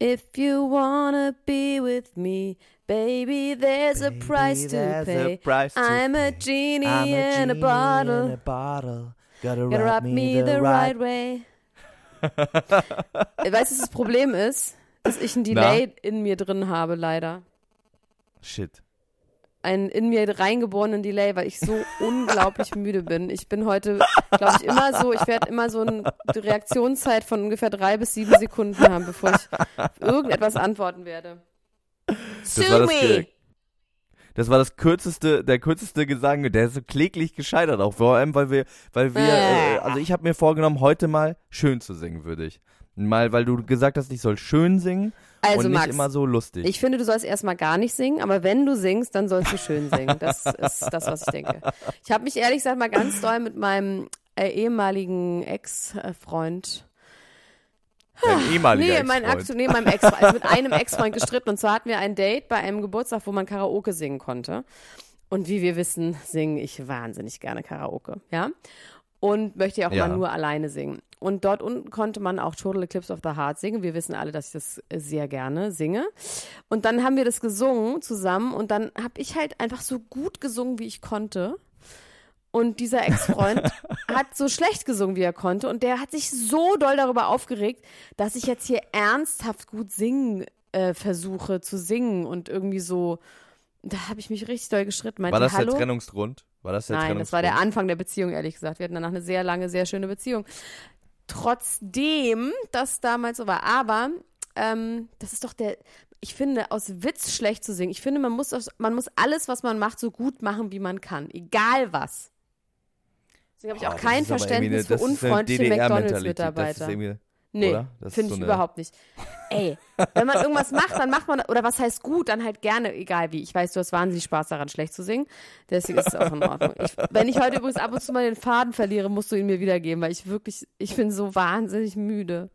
If you wanna be with me, baby, there's a Baby, price to pay. a price to I'm a pay. genie I'm a in a genie bottle. in a bottle. Gotta, Gotta rub me the right way. weißt du, was das Problem ist? Dass ich ein Delay in mir drin habe, leider. Shit. Einen in mir reingeborenen Delay, weil ich so unglaublich müde bin. Ich bin heute, glaube ich, immer so, ich werde immer so eine Reaktionszeit von ungefähr drei bis sieben Sekunden haben, bevor ich auf irgendetwas antworten werde. Das Sue war das, me! Das war das kürzeste, der kürzeste Gesang, der ist so kläglich gescheitert auch, vor allem, weil wir, weil wir, äh, also ich habe mir vorgenommen, heute mal schön zu singen, würde ich. Mal, weil du gesagt hast, ich soll schön singen Also, und nicht Max, immer so lustig. Ich finde, du sollst erstmal gar nicht singen, aber wenn du singst, dann sollst du schön singen. Das ist das, was ich denke. Ich habe mich ehrlich gesagt mal ganz doll mit meinem äh, ehemaligen Ex-Freund Dein ehemaliger Nee, mein. Aktu nee, meinem Ex also mit einem Ex-Freund gestritten. Und zwar hatten wir ein Date bei einem Geburtstag, wo man Karaoke singen konnte. Und wie wir wissen, singe ich wahnsinnig gerne Karaoke, ja? Und möchte ja auch Ja. mal nur alleine singen. Und dort unten konnte man auch Total Eclipse of the Heart singen. Wir wissen alle, dass ich das sehr gerne singe. Und dann haben wir das gesungen zusammen und dann habe ich halt einfach so gut gesungen, wie ich konnte. Und dieser Ex-Freund hat so schlecht gesungen, wie er konnte. Und der hat sich so doll darüber aufgeregt, dass ich jetzt hier ernsthaft gut singen äh, versuche zu singen und irgendwie so. Da habe ich mich richtig doll geschritten. Meinte, war das Hallo? der Trennungsgrund? War das der Nein, das war der Anfang der Beziehung, ehrlich gesagt. Wir hatten danach eine sehr lange, sehr schöne Beziehung. Trotzdem das damals so war. Aber ähm, das ist doch der. Ich finde, aus Witz schlecht zu singen. Ich finde, man muss, aus, man muss alles, was man macht, so gut machen, wie man kann. Egal was. Deswegen habe ich Oh, auch das kein Verständnis für eine- eine unfreundliche McDonalds-Mitarbeiter. Nee, finde so ich überhaupt nicht. Ey, wenn man irgendwas macht, dann macht man, oder was heißt gut, dann halt gerne, egal wie. Ich weiß, du hast wahnsinnig Spaß daran, schlecht zu singen. Deswegen ist es auch in Ordnung. Ich, wenn ich heute übrigens ab und zu mal den Faden verliere, musst du ihn mir wiedergeben, weil ich wirklich, ich bin so wahnsinnig müde.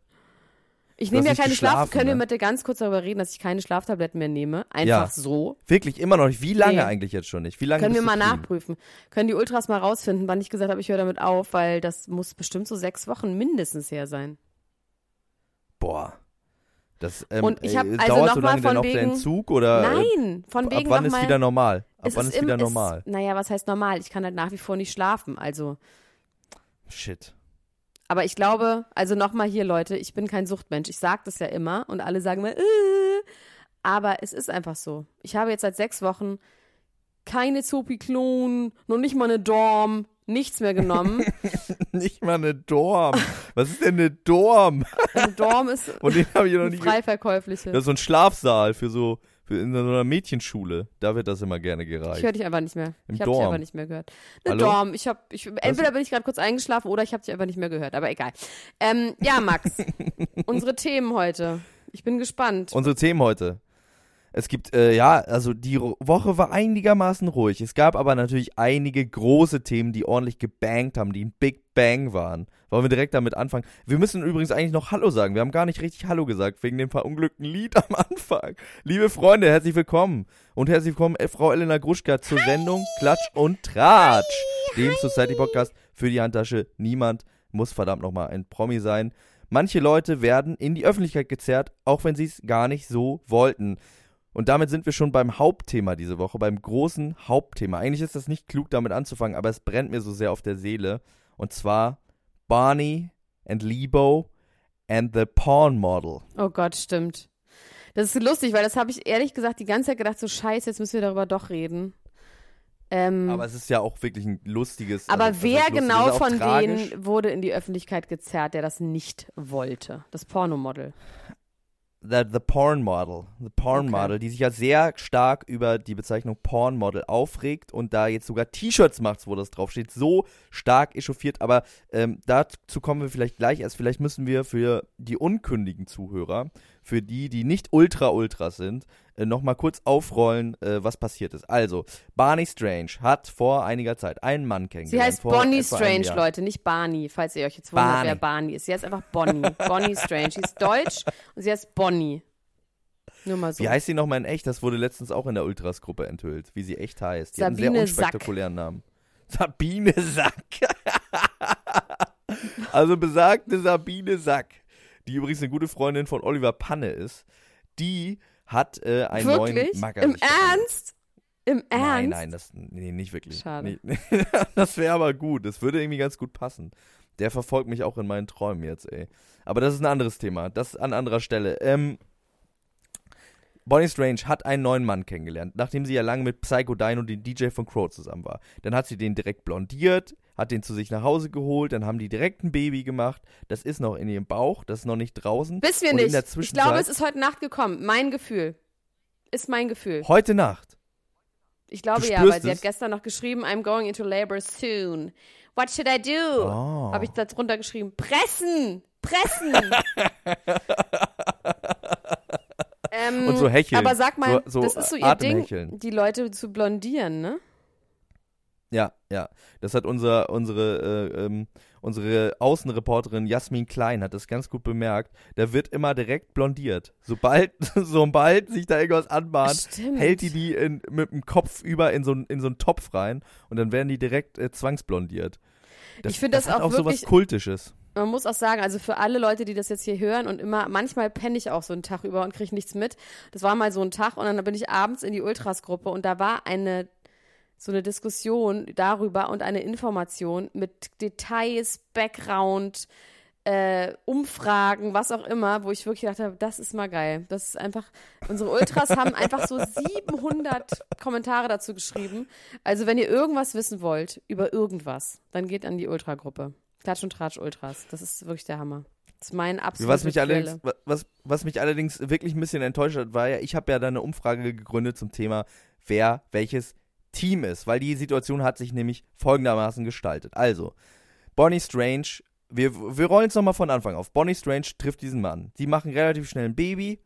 Ich nehme ja keine nicht Schlaf. geschlafen, Können wir ne? bitte ganz kurz darüber reden, dass ich keine Schlaftabletten mehr nehme? Einfach Ja. so. Wirklich, immer noch nicht. Wie lange Nee. eigentlich jetzt schon nicht? Wie lange Können wir mal nachprüfen. Können die Ultras mal rausfinden, wann ich gesagt habe, ich höre damit auf, weil das muss bestimmt so sechs Wochen mindestens her sein. Boah. Das, ähm, Und ich hab äh, also dauert noch so lange von noch der wegen- Entzug oder äh, Nein, von ab wegen wann noch ist wieder normal? Ab wann ist im- wieder normal? naja, was heißt normal? Ich kann halt nach wie vor nicht schlafen. Also, Shit. aber ich glaube, also nochmal hier, Leute, ich bin kein Suchtmensch. Ich sage das ja immer und alle sagen mir, äh, aber es ist einfach so. Ich habe jetzt seit sechs Wochen keine Zopiklon, noch nicht mal eine Dorm, nichts mehr genommen. Nicht mal eine Dorm. Was ist denn eine Dorm? Eine Dorm ist Und den ich noch ge- freiverkäufliche. Das ist so ein Schlafsaal für so für in so einer Mädchenschule. Da wird das immer gerne gereicht. Ich höre dich einfach nicht mehr. Im ich habe dich einfach nicht mehr gehört. Eine Hallo? Dorm. Ich habe, ich, entweder bin ich gerade kurz eingeschlafen oder ich habe dich einfach nicht mehr gehört. Aber egal. Ähm, ja, Max, unsere Themen heute. Ich bin gespannt. Unsere Themen heute. Es gibt, äh, ja, also die Woche war einigermaßen ruhig. Es gab aber natürlich einige große Themen, die ordentlich gebankt haben, die ein Big Bang waren. Wollen wir direkt damit anfangen? Wir müssen übrigens eigentlich noch Hallo sagen. Wir haben gar nicht richtig Hallo gesagt, wegen dem verunglückten Lied am Anfang. Liebe Freunde, herzlich willkommen. Und herzlich willkommen, äh, Frau Elena Gruschka, zur Sendung Klatsch und Tratsch, dem Society Podcast für die Handtasche. Niemand muss verdammt nochmal ein Promi sein. Manche Leute werden in die Öffentlichkeit gezerrt, auch wenn sie es gar nicht so wollten. Und damit sind wir schon beim Hauptthema diese Woche, beim großen Hauptthema. Eigentlich ist das nicht klug, damit anzufangen, aber es brennt mir so sehr auf der Seele. Und zwar Barney and Lebo and the Porn Model. Oh Gott, stimmt. Das ist lustig, weil das habe ich ehrlich gesagt die ganze Zeit gedacht, so scheiße, jetzt müssen wir darüber doch reden. Ähm, Aber es ist ja auch wirklich ein lustiges. aber also, wer lustig? genau von tragisch. denen wurde in die Öffentlichkeit gezerrt, der das nicht wollte? Das Pornomodel. The, the Porn Model. The Porn Okay. Model, die sich ja sehr stark über die Bezeichnung Porn Model aufregt und da jetzt sogar T-Shirts macht, wo das draufsteht. So stark echauffiert. Aber ähm, dazu kommen wir vielleicht gleich erst. Vielleicht müssen wir für die unkündigen Zuhörer, für die, die nicht ultra-ultra sind, äh, nochmal kurz aufrollen, äh, was passiert ist. Also, Barney Strange hat vor einiger Zeit einen Mann Sie kennengelernt. heißt vor Bonnie Strange. Leute, nicht Barney, falls ihr euch jetzt wundert, Barney. wer Barney ist. Sie heißt einfach Bonnie. Bonnie Strange. Sie ist deutsch und sie heißt Bonnie. Nur mal so. Wie heißt sie nochmal in echt? Das wurde letztens auch in der Ultras-Gruppe enthüllt, wie sie echt heißt. Die hat einen Sabine sehr unspektakulären Namen. Sabine Sack. also besagte Sabine Sack, die übrigens eine gute Freundin von Oliver Panne ist, die hat äh, einen Wirklich? neuen Macker. Im. Ernst? Im Ernst? Nein, nein, das, nee, nicht wirklich. Schade. Nee, das wäre aber gut. Das würde irgendwie ganz gut passen. Der verfolgt mich auch in meinen Träumen jetzt, ey. Aber das ist ein anderes Thema. Das an anderer Stelle. Ähm, Bonnie Strange hat einen neuen Mann kennengelernt, nachdem sie ja lange mit Psycho Dino, dem DJ von Crow, zusammen war. Dann hat sie den direkt blondiert, hat den zu sich nach Hause geholt, dann haben die direkt ein Baby gemacht. Das ist noch in ihrem Bauch, das ist noch nicht draußen. Wissen wir nicht. Ich glaube, es ist heute Nacht gekommen. Mein Gefühl. Ist mein Gefühl. Heute Nacht. Ich glaube ja, weil sie es? hat gestern noch geschrieben, I'm going into labor soon. What should I do? Oh. Habe ich da drunter geschrieben, pressen! Pressen! ähm, Und so hecheln. Aber sag mal, So- so, das ist so ihr Ding, die Leute zu blondieren, ne? Ja, ja. Das hat unser, unsere, äh, ähm, unsere Außenreporterin Jasmin Klein hat das ganz gut bemerkt. Da wird immer direkt blondiert. Sobald, sobald sich da irgendwas anbahnt, Stimmt. hält die die in, mit dem Kopf über in so, einen- in so einen Topf rein und dann werden die direkt äh, zwangsblondiert. Ich finde das hat auch auch so was Kultisches. Man muss auch sagen, also für alle Leute, die das jetzt hier hören und immer, manchmal penne ich auch so einen Tag über und kriege nichts mit. Das war mal so ein Tag und dann bin ich abends in die Ultras-Gruppe und da war eine, so eine Diskussion darüber und eine Information mit Details, Background, äh, Umfragen, was auch immer, wo ich wirklich gedacht habe, das ist mal geil. Das ist einfach, unsere Ultras haben einfach so 700 Kommentare dazu geschrieben. Also wenn ihr irgendwas wissen wollt über irgendwas, dann geht an die Ultra-Gruppe. Klatsch und Tratsch Ultras. Das ist wirklich der Hammer. Das ist mein absoluter Was mich, allerdings, wa- was, was mich allerdings wirklich ein bisschen enttäuscht hat, war ja, ich habe ja da eine Umfrage gegründet zum Thema, wer welches Team ist, weil die Situation hat sich nämlich folgendermaßen gestaltet. Also, Bonnie Strange, wir, wir rollen es nochmal von Anfang auf. Bonnie Strange trifft diesen Mann. Sie machen relativ schnell ein Baby,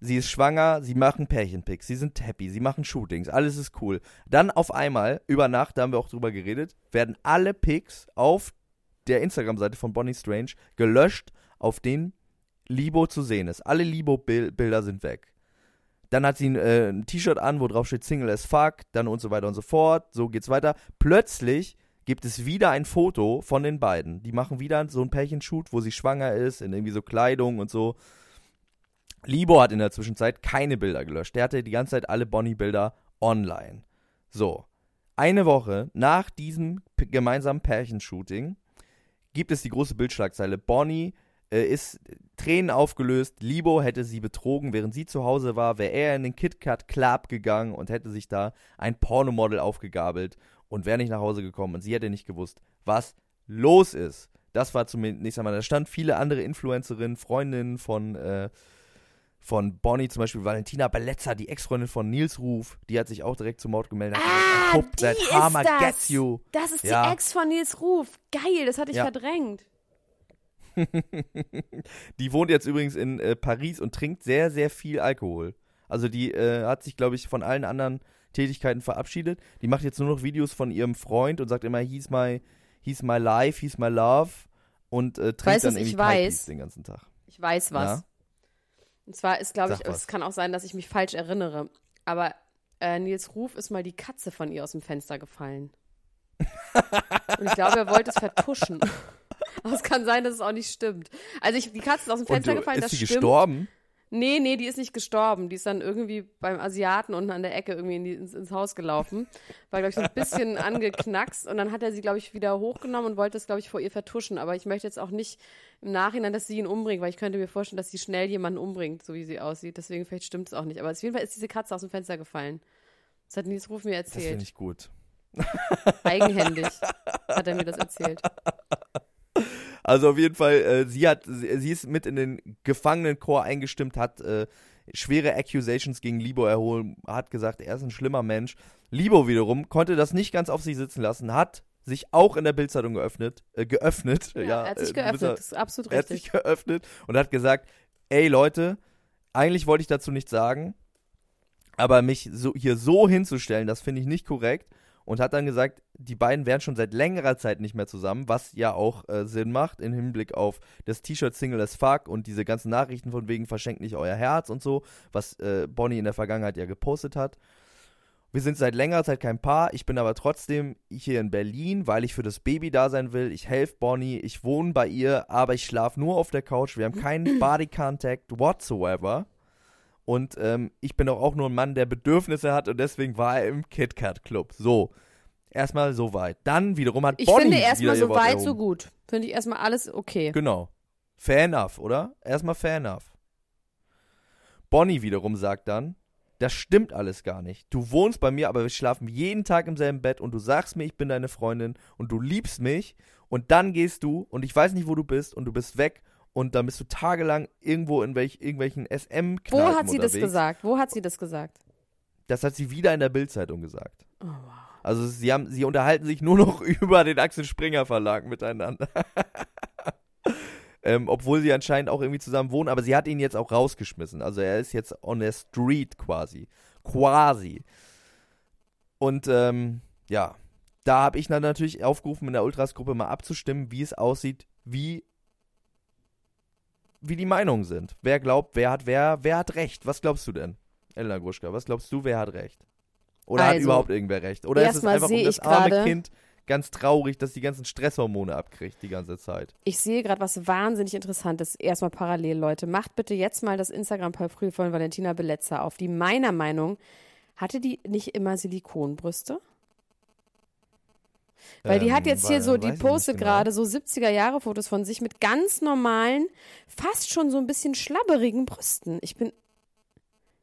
sie ist schwanger, sie machen Pärchenpics, sie sind happy, sie machen Shootings, alles ist cool. Dann auf einmal, über Nacht, da haben wir auch drüber geredet, werden alle Pics auf der Instagram-Seite von Bonnie Strange gelöscht, auf denen Libo zu sehen ist. Alle Libo-Bilder sind weg. Dann hat sie ein, äh, ein T-Shirt an, wo drauf steht Single as fuck, dann und so weiter und so fort. So geht's weiter. Plötzlich gibt es wieder ein Foto von den beiden. Die machen wieder so ein Pärchenshoot, wo sie schwanger ist, in irgendwie so Kleidung und so. Libo hat in der Zwischenzeit keine Bilder gelöscht. Der hatte die ganze Zeit alle Bonnie-Bilder online. So. Eine Woche nach diesem gemeinsamen Pärchenshooting gibt es die große Bildschlagzeile. Bonnie äh, ist Tränen aufgelöst. Libo hätte sie betrogen, während sie zu Hause war. Wäre er in den KitKat Club gegangen und hätte sich da ein Pornomodel aufgegabelt und wäre nicht nach Hause gekommen. Und sie hätte nicht gewusst, was los ist. Das war zumindest einmal. Da stand viele andere Influencerinnen, Freundinnen von, äh, von Bonnie, zum Beispiel Valentina Bellezza, die Ex-Freundin von Nils Ruf. Die hat sich auch direkt zum Mord gemeldet. hat gesagt, Ah, die ist das. gets you. Das ist Ja. die Ex von Nils Ruf. Geil, das hatte ich Ja. verdrängt. Die wohnt jetzt übrigens in äh, Paris und trinkt sehr, sehr viel Alkohol. Also die äh, hat sich, glaube ich, von allen anderen Tätigkeiten verabschiedet. Die macht jetzt nur noch Videos von ihrem Freund und sagt immer, he's my, he's my life, he's my love. Und äh, trinkt Weißt dann was ich irgendwie weiß? Den ganzen Tag. Ich weiß was. Ja? Und zwar ist, glaube ich, was. es kann auch sein, dass ich mich falsch erinnere. Aber äh, Nils Ruf ist mal die Katze von ihr aus dem Fenster gefallen. Und ich glaube, er wollte es vertuschen. Aber es kann sein, dass es auch nicht stimmt. Also ich, die Katze ist aus dem Und Fenster du, gefallen, ist das sie stimmt. gestorben? Nee, nee, die ist nicht gestorben. Die ist dann irgendwie beim Asiaten unten an der Ecke irgendwie in die, ins, ins Haus gelaufen. War, glaube ich, so ein bisschen angeknackst. Und dann hat er sie, glaube ich, wieder hochgenommen und wollte es, glaube ich, vor ihr vertuschen. Aber ich möchte jetzt auch nicht im Nachhinein, dass sie ihn umbringt, weil ich könnte mir vorstellen, dass sie schnell jemanden umbringt, so wie sie aussieht. Deswegen vielleicht stimmt es auch nicht. Aber auf jeden Fall ist diese Katze aus dem Fenster gefallen. Das hat Nils Ruf mir Das finde erzählt. ich gut. Eigenhändig hat er mir das erzählt. Also auf jeden Fall, äh, sie hat, sie, sie ist mit in den Gefangenenchor eingestimmt, hat äh, schwere Accusations gegen Libo erholt, hat gesagt, er ist ein schlimmer Mensch. Libo wiederum konnte das nicht ganz auf sich sitzen lassen, hat sich auch in der Bildzeitung geöffnet, äh, geöffnet, ja, Ja, er hat sich äh, geöffnet. Das ist absolut Er hat richtig. sich geöffnet und hat gesagt, ey Leute, eigentlich wollte ich dazu nichts sagen, aber mich so, hier so hinzustellen, das finde ich nicht korrekt. Und hat dann gesagt, die beiden wären schon seit längerer Zeit nicht mehr zusammen, was ja auch äh, Sinn macht im Hinblick auf das T-Shirt Single as Fuck und diese ganzen Nachrichten von wegen verschenkt nicht euer Herz und so, was äh, Bonnie in der Vergangenheit ja gepostet hat. Wir sind seit längerer Zeit kein Paar. Ich bin aber trotzdem hier in Berlin, weil ich für das Baby da sein will. Ich helfe Bonnie, ich wohne bei ihr, aber ich schlafe nur auf der Couch. Wir haben keinen Body Contact whatsoever. Und ähm, ich bin doch auch nur ein Mann, der Bedürfnisse hat und deswegen war er im KitKat Club. So. Erstmal so weit. Dann wiederum hat Ich Bonnie finde wieder erstmal so weit, erhoben. so gut. Finde ich erstmal alles okay. Genau. Fair enough, oder? Erstmal fair enough. Bonnie wiederum sagt dann, das stimmt alles gar nicht. Du wohnst bei mir, aber wir schlafen jeden Tag im selben Bett und du sagst mir, ich bin deine Freundin und du liebst mich und dann gehst du und ich weiß nicht, wo du bist und du bist weg und dann bist du tagelang irgendwo in welch, irgendwelchen SM Wo hat sie das unterwegs. gesagt? Wo hat sie das gesagt? Das hat sie wieder in der Bildzeitung gesagt. Oh, wow. Also sie haben, sie unterhalten sich nur noch über den Axel Springer Verlag miteinander. ähm, obwohl sie anscheinend auch irgendwie zusammen wohnen, aber sie hat ihn jetzt auch rausgeschmissen. Also er ist jetzt on the street quasi. Quasi. Und ähm, ja, da habe ich dann natürlich aufgerufen, in der Ultras-Gruppe mal abzustimmen, wie es aussieht, wie wie die Meinungen sind. Wer glaubt, wer hat wer, wer hat recht? Was glaubst du denn, Elena Gruschka? Was glaubst du, wer hat recht? Oder hat Also, überhaupt irgendwer recht? Oder ist es einfach um das arme Kind ganz traurig, dass die ganzen Stresshormone abkriegt die ganze Zeit? Ich sehe gerade was wahnsinnig Interessantes. Erstmal parallel, Leute. Macht bitte jetzt mal das Instagram-Profil von Valentina Beletzer auf. Die meiner Meinung, hatte die nicht immer Silikonbrüste? Weil die hat Ähm, jetzt hier so, die postet genau. gerade so 70er-Jahre-Fotos von sich mit ganz normalen, fast schon so ein bisschen schlabberigen Brüsten. Ich bin.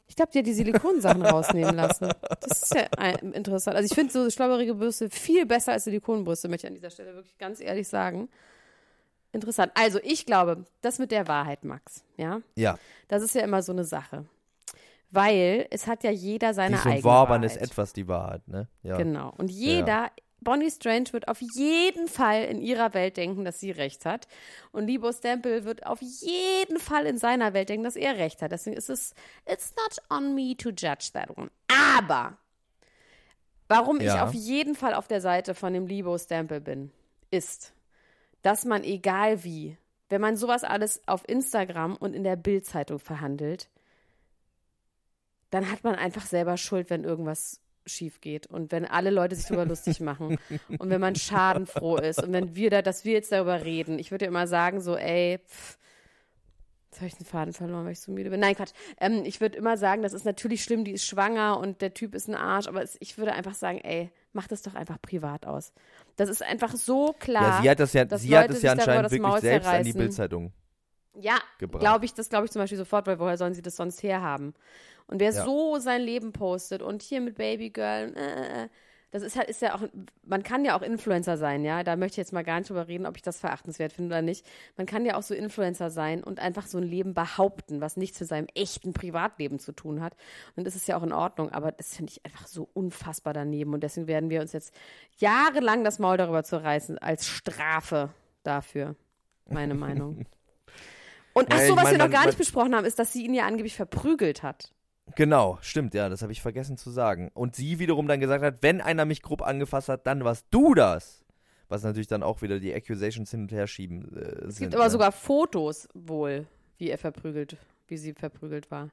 Ich glaube, die hat die Silikonsachen rausnehmen lassen. Das ist ja interessant. Also ich finde so schlabberige Brüste viel besser als Silikonbrüste, möchte ich an dieser Stelle wirklich ganz ehrlich sagen. Interessant. Also ich glaube, das mit der Wahrheit, Max, ja, Ja, das ist ja immer so eine Sache. Weil es hat ja jeder seine die so eigene Wahrheit. Etwas die Wahrheit, ne? Ja. Genau. Und jeder, Bonnie Strange wird auf jeden Fall in ihrer Welt denken, dass sie recht hat. Und Libo Stempel wird auf jeden Fall in seiner Welt denken, dass er recht hat. Deswegen ist es, it's not on me to judge that one. Aber, warum ich Ja. auf jeden Fall auf der Seite von dem Libo Stempel bin, ist, dass man egal wie, wenn man sowas alles auf Instagram und in der Bildzeitung verhandelt, dann hat man einfach selber Schuld, wenn irgendwas schief geht und wenn alle Leute sich darüber lustig machen und wenn man schadenfroh ist und wenn wir da, dass wir jetzt darüber reden. Ich würde ja immer sagen so, ey, pff, jetzt habe ich den Faden verloren, weil ich so müde bin. Nein, Quatsch. Ähm, ich würde immer sagen, das ist natürlich schlimm, die ist schwanger und der Typ ist ein Arsch, aber es, ich würde einfach sagen, ey, mach das doch einfach privat aus. Das ist einfach so klar. Ja, sie hat das ja, sie hat es ja anscheinend wirklich selbst an die zerreißen. Bildzeitung. Ja, glaube ich, das glaube ich zum Beispiel sofort, weil woher sollen sie das sonst herhaben? Und wer Ja. so sein Leben postet und hier mit Babygirl, äh, äh, das ist halt, ist ja auch, man kann ja auch Influencer sein, ja. Da möchte ich jetzt mal gar nicht drüber reden, ob ich das verachtenswert finde oder nicht. Man kann ja auch so Influencer sein und einfach so ein Leben behaupten, was nichts mit seinem echten Privatleben zu tun hat. Und das ist ja auch in Ordnung, aber das finde ich einfach so unfassbar daneben. Und deswegen werden wir uns jetzt jahrelang das Maul darüber zu reißen, als Strafe dafür. Meine Meinung. Und ach so, was wir noch man- gar nicht besprochen haben, ist, dass sie ihn ja angeblich verprügelt hat. Genau, stimmt, ja, das habe ich vergessen zu sagen. Und sie wiederum dann gesagt hat, wenn einer mich grob angefasst hat, dann warst du das. Was natürlich dann auch wieder die Accusations hin und her schieben äh, Es sind. gibt aber ne? sogar Fotos wohl, wie er verprügelt, wie sie verprügelt war.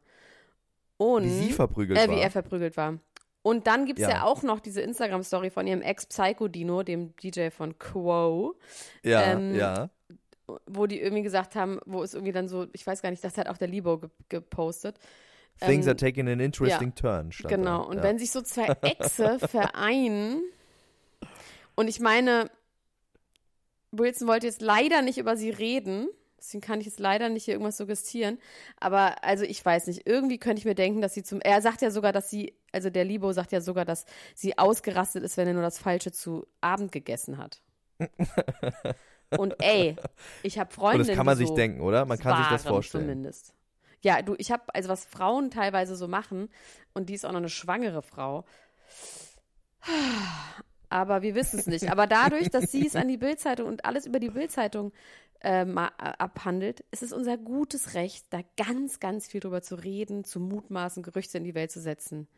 Und Wie sie verprügelt äh, war. wie er verprügelt war. Und dann gibt es ja. Ja. auch noch diese Instagram-Story von ihrem Ex-Psycho-Dino, dem DJ von Quo. ja, ähm, ja. Wo die irgendwie gesagt haben, wo es irgendwie dann so, ich weiß gar nicht, das hat auch der Libo ge gepostet. Things Ähm, are taking an interesting turn. Stand Genau, da. und ja. wenn sich so zwei Äxte vereinen, und ich meine, Wilson wollte jetzt leider nicht über sie reden, deswegen kann ich jetzt leider nicht hier irgendwas suggestieren, aber also ich weiß nicht, irgendwie könnte ich mir denken, dass sie zum, er sagt ja sogar, dass sie, also der Libo sagt ja sogar, dass sie ausgerastet ist, wenn er nur das Falsche zu Abend gegessen hat. Und ey, ich habe Und Freundinnen, das kann man sich so denken, oder? Man kann sich das vorstellen. Zumindest. Ja, du, ich habe, also was Frauen teilweise so machen, und die ist auch noch eine schwangere Frau. Aber wir wissen es nicht. Aber dadurch, dass sie es an die Bildzeitung und alles über die Bildzeitung äh, ma- äh, abhandelt, ist es unser gutes Recht, da ganz, ganz viel drüber zu reden, zu mutmaßen, Gerüchte in die Welt zu setzen.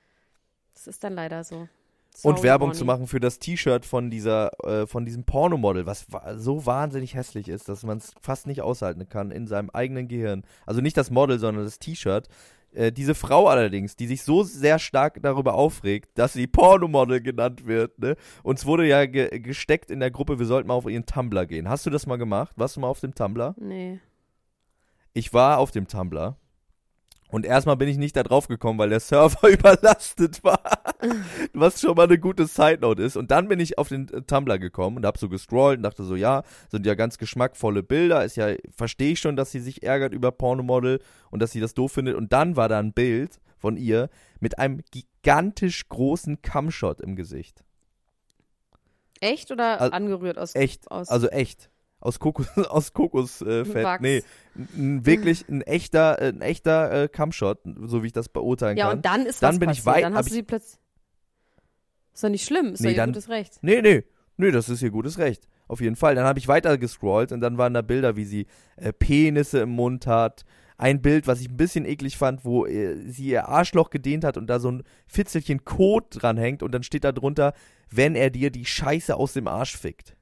Das ist dann leider so. Sorry, Und Werbung Bonnie. zu machen für das T-Shirt von dieser, äh, von diesem Pornomodel, was wa so wahnsinnig hässlich ist, dass man es fast nicht aushalten kann in seinem eigenen Gehirn. Also nicht das Model, sondern das T-Shirt. Äh, diese Frau allerdings, die sich so sehr stark darüber aufregt, dass sie Pornomodel genannt wird, ne? Uns wurde ja ge gesteckt in der Gruppe, wir sollten mal auf ihren Tumblr gehen. Hast du das mal gemacht? Warst du mal auf dem Tumblr? Nee. Ich war auf dem Tumblr. Und erstmal bin ich nicht da drauf gekommen, weil der Server überlastet war. Was schon mal eine gute Side Note ist. Und dann bin ich auf den äh, Tumblr gekommen und hab so gescrollt und dachte so, ja, sind ja ganz geschmackvolle Bilder. Ist ja, verstehe ich schon, dass sie sich ärgert über Pornomodel und dass sie das doof findet. Und dann war da ein Bild von ihr mit einem gigantisch großen Cumshot im Gesicht. Echt oder Al- angerührt aus? Echt. Aus Also echt. Aus Kokos, aus Kokosfett. Äh, nee, wirklich ein echter, ein echter äh, Cumshot, so wie ich das beurteilen Ja, kann. und dann ist Dann was bin ich passiert. weit- Dann hast du ich- sie plötzlich. Ist doch nicht schlimm, ist Nee, doch ihr dann- gutes Recht. Nee, nee. Nee, das ist ihr gutes Recht. Auf jeden Fall. Dann habe ich weiter gescrollt und dann waren da Bilder, wie sie äh, Penisse im Mund hat. Ein Bild, was ich ein bisschen eklig fand, wo äh, sie ihr Arschloch gedehnt hat und da so ein Fitzelchen Kot dranhängt und dann steht da drunter, wenn er dir die Scheiße aus dem Arsch fickt.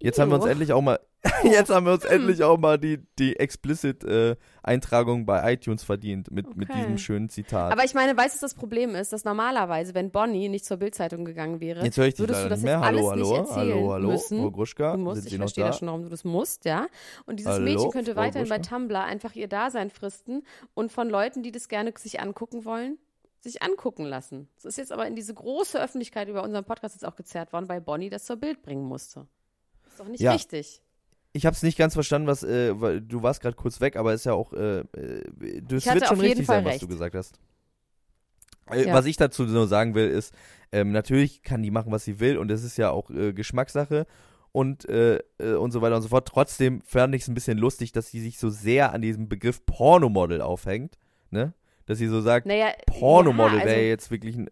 Jetzt haben wir uns Ew. endlich auch mal, jetzt haben wir uns endlich auch mal die, die Explicit-Eintragung bei iTunes verdient mit, mit Okay. diesem schönen Zitat. Aber ich meine, weißt du, was das Problem ist? Dass normalerweise, wenn Bonnie nicht zur Bildzeitung gegangen wäre, jetzt höre ich dich würdest du das nicht mehr. jetzt Hallo, alles hallo, nicht erzählen hallo, hallo, müssen. Frau Gruschka, Du musst, sind ich verstehe da? da schon, warum du das musst, ja. Und dieses Hallo, Mädchen könnte Frau weiterhin bei Gruschka? Tumblr einfach ihr Dasein fristen und von Leuten, die das gerne sich angucken wollen, sich angucken lassen. Das ist jetzt aber in diese große Öffentlichkeit über unseren Podcast jetzt auch gezerrt worden, weil Bonnie das zur Bild bringen musste. Ist doch nicht Ja. richtig. Ich habe es nicht ganz verstanden, was, äh, weil du warst gerade kurz weg, aber ist ja auch, äh, äh, das hatte wird schon richtig sein, was recht. du gesagt hast. Äh, Ja. Was ich dazu nur sagen will, ist, ähm, natürlich kann die machen, was sie will und das ist ja auch äh, Geschmackssache und, äh, äh, und so weiter und so fort. Trotzdem fand ich es ein bisschen lustig, dass sie sich so sehr an diesem Begriff Pornomodel aufhängt, ne? Dass sie so sagt, Naja, Pornomodel ja, wäre also, jetzt wirklich ein,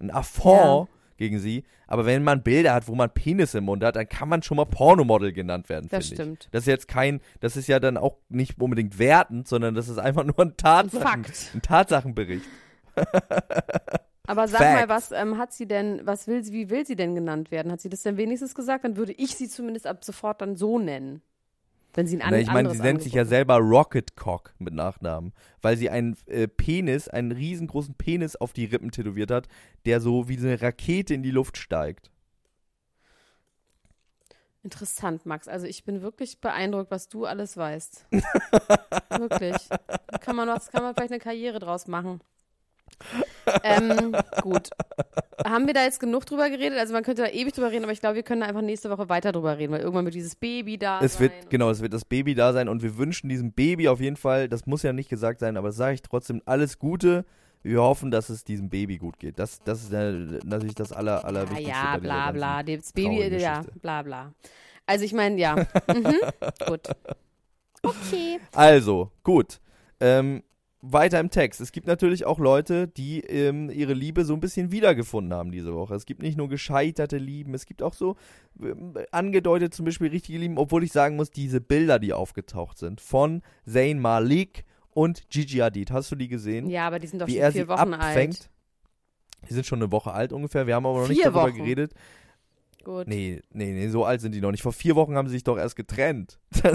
ein Affront gegen sie. Aber wenn man Bilder hat, wo man Penis im Mund hat, dann kann man schon mal Pornomodel genannt werden, Das finde ich. stimmt. Das ist jetzt kein, das ist ja dann auch nicht unbedingt wertend, sondern das ist einfach nur ein Tatsachen, Fakt. ein Tatsachenbericht. Aber sag Fact. mal, was ähm, hat sie denn, was will sie, wie will sie denn genannt werden? Hat sie das denn wenigstens gesagt? Dann würde ich sie zumindest ab sofort dann so nennen. Wenn sie ein Na, ich meine, sie nennt sich ja selber Rocket Cock mit Nachnamen, weil sie einen äh, Penis, einen riesengroßen Penis auf die Rippen tätowiert hat, der so wie so eine Rakete in die Luft steigt. Interessant, Max. Also ich bin wirklich beeindruckt, was du alles weißt. wirklich. Kann man, was, kann man vielleicht eine Karriere draus machen. Ähm, gut. Haben wir da jetzt genug drüber geredet? Also man könnte da ewig drüber reden, aber ich glaube, wir können da einfach nächste Woche weiter drüber reden, weil irgendwann wird dieses Baby da Es sein. wird, genau, es wird das Baby da sein und wir wünschen diesem Baby auf jeden Fall, das muss ja nicht gesagt sein, aber das sage ich trotzdem, alles Gute. Wir hoffen, dass es diesem Baby gut geht. Das, das ist äh, natürlich das aller, Ja, allerwichtigste. ja, dieser bla bla. Das Baby, ja, bla bla. Also ich meine, ja. Mhm. Gut. Okay. Also, gut. Ähm, weiter im Text. Es gibt natürlich auch Leute, die ähm, ihre Liebe so ein bisschen wiedergefunden haben diese Woche. Es gibt nicht nur gescheiterte Lieben, es gibt auch so ähm, angedeutet zum Beispiel richtige Lieben, obwohl ich sagen muss, diese Bilder, die aufgetaucht sind von Zayn Malik und Gigi Hadid. Hast du die gesehen? Ja, aber die sind doch Wie schon er vier sie Wochen abfängt. alt. Die sind schon eine Woche alt ungefähr. Wir haben aber noch nicht Vier darüber Wochen. geredet. Gut. Nee, nee, nee, so alt sind die noch nicht. Vor vier Wochen haben sie sich doch erst getrennt.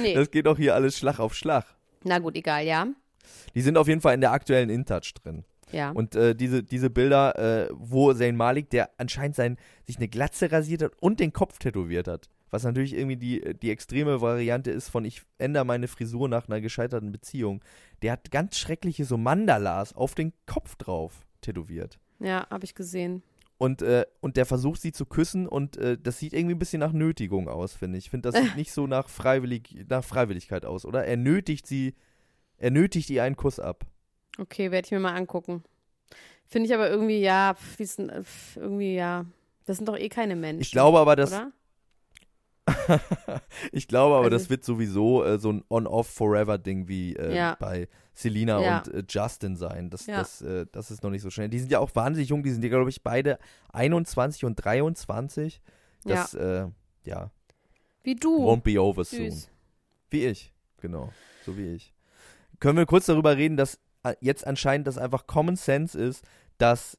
Nee. Das geht doch hier alles Schlag auf Schlag. Na gut, egal, ja. Die sind auf jeden Fall in der aktuellen InTouch drin. Ja. Und äh, diese, diese Bilder, äh, wo Zayn Malik, der anscheinend sein, sich eine Glatze rasiert hat und den Kopf tätowiert hat. Was natürlich irgendwie die, die extreme Variante ist von ich ändere meine Frisur nach einer gescheiterten Beziehung, der hat ganz schreckliche so Mandalas auf den Kopf drauf tätowiert. Ja, habe ich gesehen. Und, äh, und der versucht sie zu küssen und äh, das sieht irgendwie ein bisschen nach Nötigung aus, finde ich. Ich finde, das sieht nicht so nach, Freiwillig, nach Freiwilligkeit aus, oder? Er nötigt sie, er nötigt ihr einen Kuss ab. Okay, werde ich mir mal angucken. Finde ich aber irgendwie, ja, pf, denn, pf, irgendwie, ja. Das sind doch eh keine Menschen. Ich glaube aber, dass. Ich glaube aber, Also- das wird sowieso äh, so ein On-Off-Forever-Ding wie äh, Ja. bei Selina Ja. und äh, Justin sein. Das, Ja. das, äh, das ist noch nicht so schnell. Die sind ja auch wahnsinnig jung, die sind ja, glaube ich, beide 21 und 23. Das, ja, äh, ja Wie du. won't be over soon. Süß. Wie ich, genau, so wie ich. Können wir kurz darüber reden, dass äh, jetzt anscheinend das einfach Common Sense ist, dass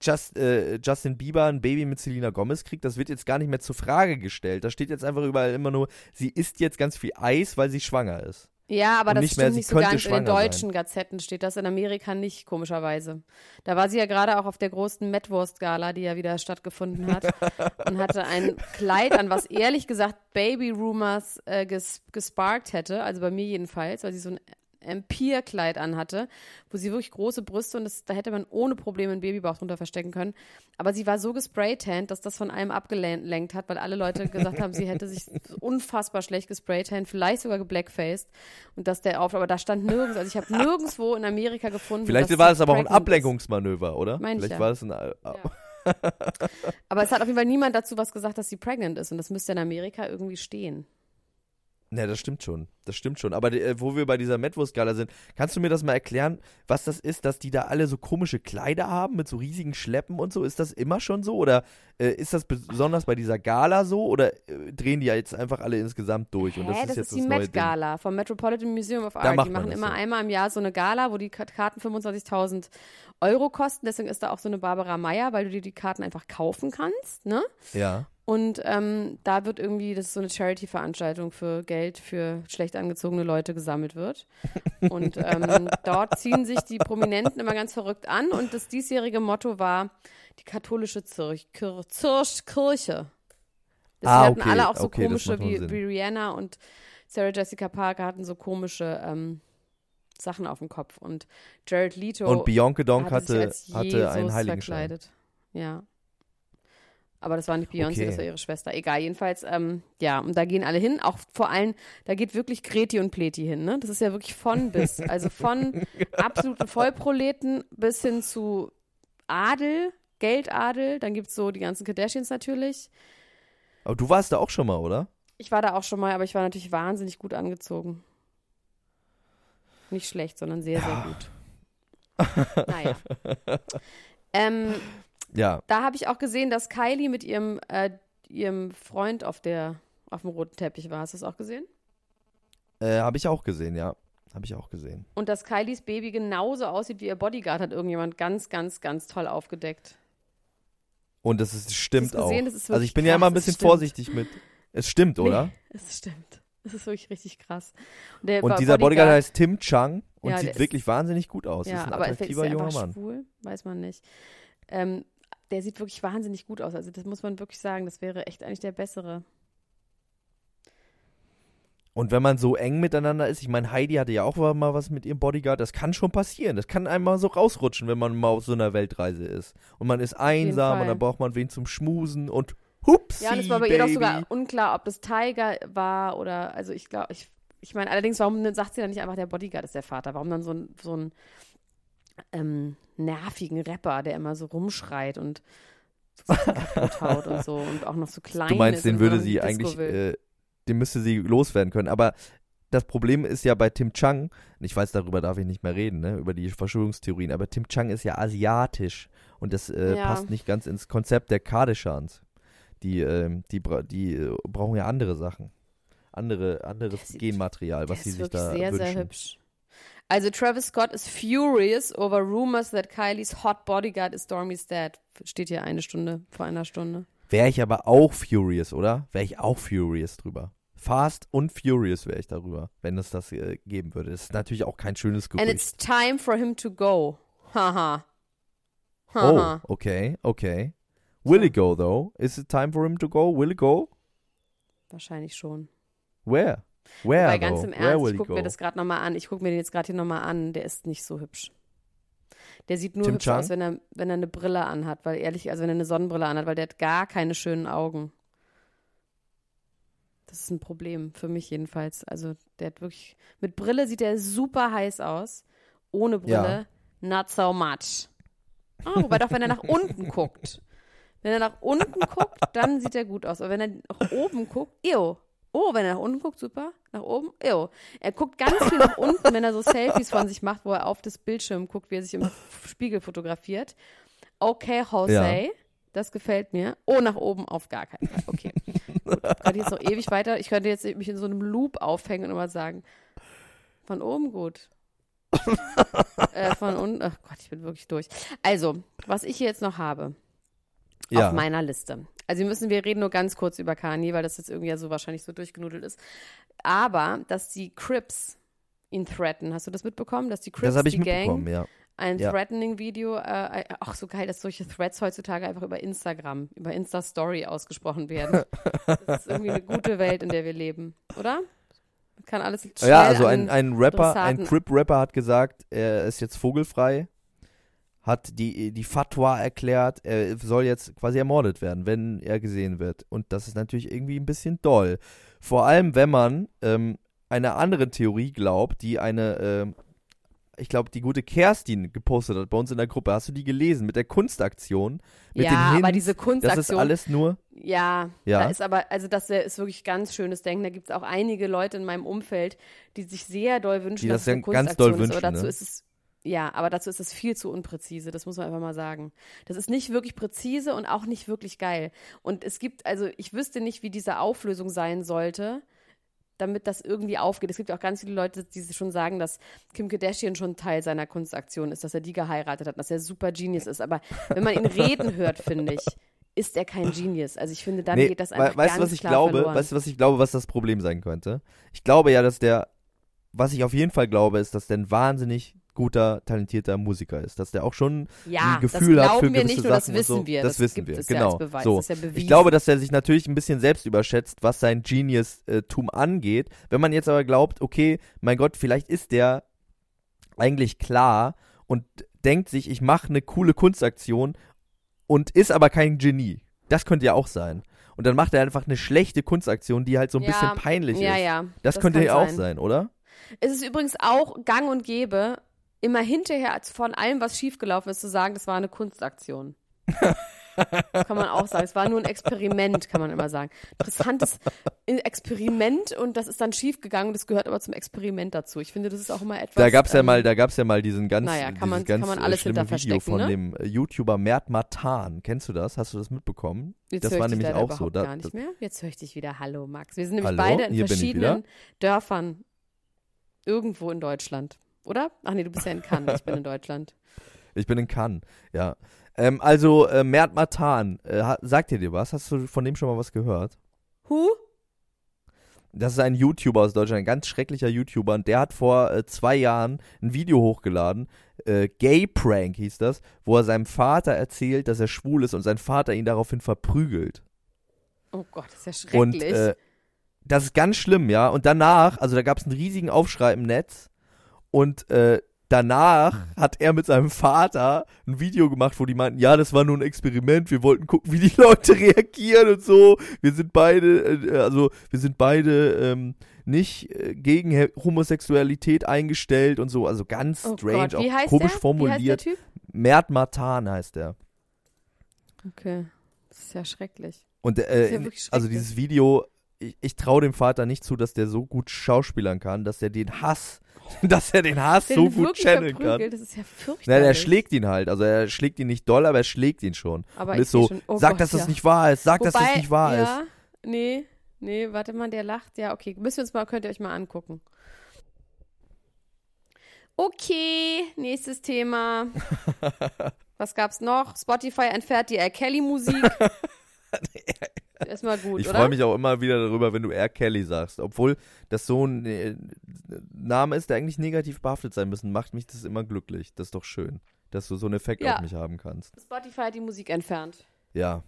Just, äh, Justin Bieber ein Baby mit Selena Gomez kriegt, das wird jetzt gar nicht mehr zur Frage gestellt. Da steht jetzt einfach überall immer nur, sie isst jetzt ganz viel Eis, weil sie schwanger ist. Ja, aber das nicht mehr, stimmt sie nicht so ganz. In den schwanger sein. deutschen Gazetten steht das, in Amerika nicht, komischerweise. Da war sie ja gerade auch auf der großen Metwurst-Gala, die ja wieder stattgefunden hat und hatte ein Kleid an, was ehrlich gesagt Baby-Rumors äh, ges gesparkt hätte, also bei mir jedenfalls, weil sie so ein Empire-Kleid anhatte, wo sie wirklich große Brüste und das, da hätte man ohne Probleme einen Babybauch drunter verstecken können. Aber sie war so gespraytanned, dass das von allem abgelenkt hat, weil alle Leute gesagt haben, sie hätte sich unfassbar schlecht gespraytanned, vielleicht sogar geblackfaced und dass der auf, aber da stand nirgends, also ich habe nirgendwo in Amerika gefunden. Vielleicht war es aber auch ein. Ablenkungsmanöver, oder? Meine ich Vielleicht ja. war es ein. Äh, Aber es hat auf jeden Fall niemand dazu was gesagt, dass sie pregnant ist und das müsste in Amerika irgendwie stehen. Ne, das stimmt schon. Das stimmt schon. Aber äh, wo wir bei dieser Metwurst-Gala sind, kannst du mir das mal erklären, was das ist, dass die da alle so komische Kleider haben mit so riesigen Schleppen und so? Ist das immer schon so? Oder äh, ist das besonders bei dieser Gala so? Oder äh, drehen die ja jetzt einfach alle insgesamt durch? und das Hä, ist das jetzt ist die das neue Met Gala vom Metropolitan Museum of Art. Die machen immer so. einmal im Jahr so eine Gala, wo die Ka- Karten 25.000 Euro kosten. Deswegen ist da auch so eine Barbara Meyer, weil du dir die Karten einfach kaufen kannst, ne? Ja. Und ähm, da wird irgendwie, das ist so eine Charity-Veranstaltung für Geld für schlecht angezogene Leute gesammelt wird. Und ähm, dort ziehen sich die Prominenten immer ganz verrückt an. Und das diesjährige Motto war die katholische Zirch, Kir Zirch, Kirche. Das Ah, hatten okay, alle auch so okay, komische, wie, wie Rihanna und Sarah Jessica Parker hatten so komische ähm, Sachen auf dem Kopf. Und Jared Leto Und Bianca Donk hatte, hatte, hatte einen Heiligenschein. verkleidet. Ja. Aber das war nicht Beyoncé, Okay. das war ihre Schwester. Egal, jedenfalls, ähm, ja, und da gehen alle hin. Auch vor allem, da geht wirklich Greti und Pleti hin, ne? Das ist ja wirklich von bis. Also von absoluten Vollproleten bis hin zu Adel, Geldadel. Dann gibt es so die ganzen Kardashians natürlich. Aber du warst da auch schon mal, oder? Ich war da auch schon mal, aber ich war natürlich wahnsinnig gut angezogen. Nicht schlecht, sondern sehr, sehr gut. naja. Ähm, Ja. da habe ich auch gesehen, dass Kylie mit ihrem, äh, ihrem Freund auf, der, auf dem roten Teppich war. Hast du das auch gesehen? Äh, Habe ich auch gesehen, ja. Habe ich auch gesehen. Und dass Kylies Baby genauso aussieht wie ihr Bodyguard, hat irgendjemand ganz, ganz, ganz toll aufgedeckt. Und das ist, stimmt du gesehen? auch. Das ist also ich bin ja krass, immer ein das bisschen vorsichtig mit. Es stimmt, oder? Nee, es stimmt. Das ist wirklich richtig krass. Und, Und dieser Bodyguard heißt Tim Chang und Ja, sieht ist- wirklich wahnsinnig gut aus. Ja, ist ein aber ist er attraktiver junger einfach Mann. schwul? Weiß man nicht. Ähm, der sieht wirklich wahnsinnig gut aus. Also das muss man wirklich sagen. Das wäre echt eigentlich der bessere. Und wenn man so eng miteinander ist, ich meine, Heidi hatte ja auch mal was mit ihrem Bodyguard, das kann schon passieren. Das kann einem mal so rausrutschen, wenn man mal auf so einer Weltreise ist. Und man ist einsam und dann braucht man wen zum Schmusen und hupsi, Ja, und es war bei Baby. ihr doch sogar unklar, ob das Tiger war oder, also ich glaube, ich, ich meine, allerdings, warum sagt sie dann nicht einfach, der Bodyguard ist der Vater? Warum dann so ein, so ein ähm, nervigen Rapper, der immer so rumschreit und so haut und so und auch noch so klein Du meinst, den würde sie eigentlich, äh, den müsste sie loswerden können. Aber das Problem ist ja bei Tim Chang, und ich weiß, darüber darf ich nicht mehr reden, ne, über die Verschwörungstheorien, aber Tim Chang ist ja asiatisch und das äh, Ja. passt nicht ganz ins Konzept der Kardashans. Die, ähm, die, bra die äh, brauchen ja andere Sachen. Andere, anderes Genmaterial, was sie sich da sehr, wünschen. sehr hübsch. Also Travis Scott is furious over rumors that Kylies hot bodyguard is Stormy's dad. Steht hier eine Stunde vor einer Stunde. Wäre ich aber auch furious, oder? Wäre ich auch furious drüber. Fast und furious wäre ich darüber, wenn es das äh, geben würde. Das ist natürlich auch kein schönes And Gerücht. it's time for him to go. Haha. Oh, Haha. okay, okay. Will he go though? Is it time for him to go? Will he go? Wahrscheinlich schon. Where? Where? Weil ganz though? im Ernst, ich gucke mir das gerade nochmal an. Ich gucke mir den jetzt gerade hier nochmal an. Der ist nicht so hübsch. Der sieht nur Tim hübsch Chang? aus, wenn er, wenn er eine Brille anhat, weil ehrlich, also wenn er eine Sonnenbrille anhat, weil der hat gar keine schönen Augen. Das ist ein Problem, für mich jedenfalls. Also der hat wirklich, mit Brille sieht er super heiß aus. Ohne Brille, not so much. Ah, wobei doch, wenn er nach unten guckt. Wenn er nach unten guckt, dann sieht er gut aus. Aber wenn er nach oben guckt, ew. Oh, wenn er nach unten guckt, super. Nach oben, ew. Er guckt ganz viel nach unten, wenn er so Selfies von sich macht, wo er auf das Bildschirm guckt, wie er sich im Spiegel fotografiert. Okay, Jose, Ja. das gefällt mir. Oh, nach oben auf gar keinen Fall. Okay. Gut, ich könnte jetzt noch ewig weiter. Ich könnte jetzt mich in so einem Loop aufhängen und immer sagen, von oben gut. äh, von unten, ach Gott, ich bin wirklich durch. Also, was ich hier jetzt noch habe ja. auf meiner Liste. Also wir müssen, wir reden nur ganz kurz über Kanye, weil das jetzt irgendwie ja so wahrscheinlich so durchgenudelt ist. Aber, dass die Crips ihn threaten. Hast du das mitbekommen? Dass die Crips, das die Gang, ja. ein Ja. Threatening-Video, äh, auch so geil, dass solche Threads heutzutage einfach über Instagram, über Insta-Story ausgesprochen werden. das ist irgendwie eine gute Welt, in der wir leben, oder? Kann alles schnell Ja, also ein, ein Rapper, ein Crip-Rapper hat gesagt, er ist jetzt vogelfrei, hat die, die Fatwa erklärt, er soll jetzt quasi ermordet werden, wenn er gesehen wird. Und das ist natürlich irgendwie ein bisschen doll. Vor allem, wenn man ähm, einer anderen Theorie glaubt, die eine, ähm, ich glaube, die gute Kerstin gepostet hat bei uns in der Gruppe. Hast du die gelesen? Mit der Kunstaktion? Mit ja, den Hints, aber diese Das ist Kunstaktion, alles nur. Ja, Ja. da ist aber, also das ist wirklich ganz schönes Denken. Da gibt es auch einige Leute in meinem Umfeld, die sich sehr doll wünschen, Die dass das es eine ja ganz doll Kunstaktion ist. Aber wünschen, dazu ne? ist es, ja, aber dazu ist es viel zu unpräzise. Das muss man einfach mal sagen. Das ist nicht wirklich präzise und auch nicht wirklich geil. Und es gibt, also ich wüsste nicht, wie diese Auflösung sein sollte, damit das irgendwie aufgeht. Es gibt auch ganz viele Leute, die schon sagen, dass Kim Kardashian schon Teil seiner Kunstaktion ist, dass er die geheiratet hat, dass er super Genius ist. Aber wenn man ihn reden hört, finde ich, ist er kein Genius. Also ich finde, dann Nee, geht das einfach weißt ganz du, was ich klar glaube? verloren. Weißt du, was ich glaube, was das Problem sein könnte? Ich glaube ja, dass der, was ich auf jeden Fall glaube, ist, dass der ein wahnsinnig guter, talentierter Musiker ist. Dass der auch schon ja, ein Gefühl das hat für glauben wir gewisse nicht, nur das wissen so. wir. Das, wissen gibt wir, genau. Ja so. Das ist ja. Ich glaube, dass er sich natürlich ein bisschen selbst überschätzt, was sein Genius-Tum angeht. Wenn man jetzt aber glaubt, okay, mein Gott, vielleicht ist der eigentlich klar und denkt sich, ich mache eine coole Kunstaktion und ist aber kein Genie. Das könnte ja auch sein. Und dann macht er einfach eine schlechte Kunstaktion, die halt so ein bisschen peinlich ja, ist. ja. Das, könnte ja auch sein, oder? Es ist übrigens auch gang und gäbe, immer hinterher von allem, was schiefgelaufen ist, zu sagen, das war eine Kunstaktion. Das kann man auch sagen. Es war nur ein Experiment, kann man immer sagen. Interessantes Experiment und das ist dann schiefgegangen. Das gehört aber zum Experiment dazu. Ich finde, das ist auch immer etwas. Da gab's ja ähm, mal, da gab's ja mal diesen ganz, naja, kann man- ganz kann man äh, alles schlimme Video von ne? dem äh, YouTuber Mert Matan. Kennst du das? Hast du das mitbekommen? Jetzt das war nämlich auch so. Da, gar nicht mehr. Jetzt höre ich dich wieder. Hallo, Max. Wir sind nämlich Hallo, beide in verschiedenen Dörfern irgendwo in Deutschland. Oder? Ach nee, du bist ja in Cannes. Ich bin in Deutschland. ich bin in Cannes, ja. Ähm, also, äh, Mert Matan, äh, sagt dir dir was? Hast du von dem schon mal was gehört? Who? Das ist ein YouTuber aus Deutschland, ein ganz schrecklicher YouTuber. Und der hat vor äh, zwei Jahren ein Video hochgeladen, äh, Gay Prank hieß das, wo er seinem Vater erzählt, dass er schwul ist und sein Vater ihn daraufhin verprügelt. Oh Gott, das ist ja schrecklich. Und äh, das ist ganz schlimm, ja. Und danach, also da gab es einen riesigen Aufschrei im Netz und äh, danach hat er mit seinem Vater ein Video gemacht, wo die meinten, ja, das war nur ein Experiment, wir wollten gucken, wie die Leute reagieren und so. Wir sind beide, äh, also wir sind beide ähm, nicht äh, gegen He- Homosexualität eingestellt und so. Also ganz oh strange, Gott, auch komisch der? formuliert. Wie heißt der Typ? Mert Matan heißt er. Okay, das ist ja schrecklich. Und Das äh, ist ja wirklich also schrecklich. dieses Video, ich, ich traue dem Vater nicht zu, dass der so gut schauspielern kann, dass er den Hass, dass er den Hass Der so gut channeln kann. Das ist ja fürchterlich. Na, der schlägt ihn halt. Also er schlägt ihn nicht doll, aber er schlägt ihn schon. Aber und ich ist so, schon, oh sag, Gott, dass das ja. nicht wahr ist, sag, dass das Wobei, nicht wahr ist. ja, Nee, nee, warte mal, der lacht. Ja, okay. Müssen wir uns mal, könnt ihr euch mal angucken. Okay, nächstes Thema. Was gab's noch? Spotify entfernt die R. Kelly-Musik. Erstmal gut, Ich freue mich auch immer wieder darüber, wenn du R. Kelly sagst. Obwohl das so ein äh, Name ist, der eigentlich negativ behaftet sein müssen, macht mich das immer glücklich. Das ist doch schön, dass du so einen Effekt Ja. auf mich haben kannst. Spotify hat die Musik entfernt. Ja.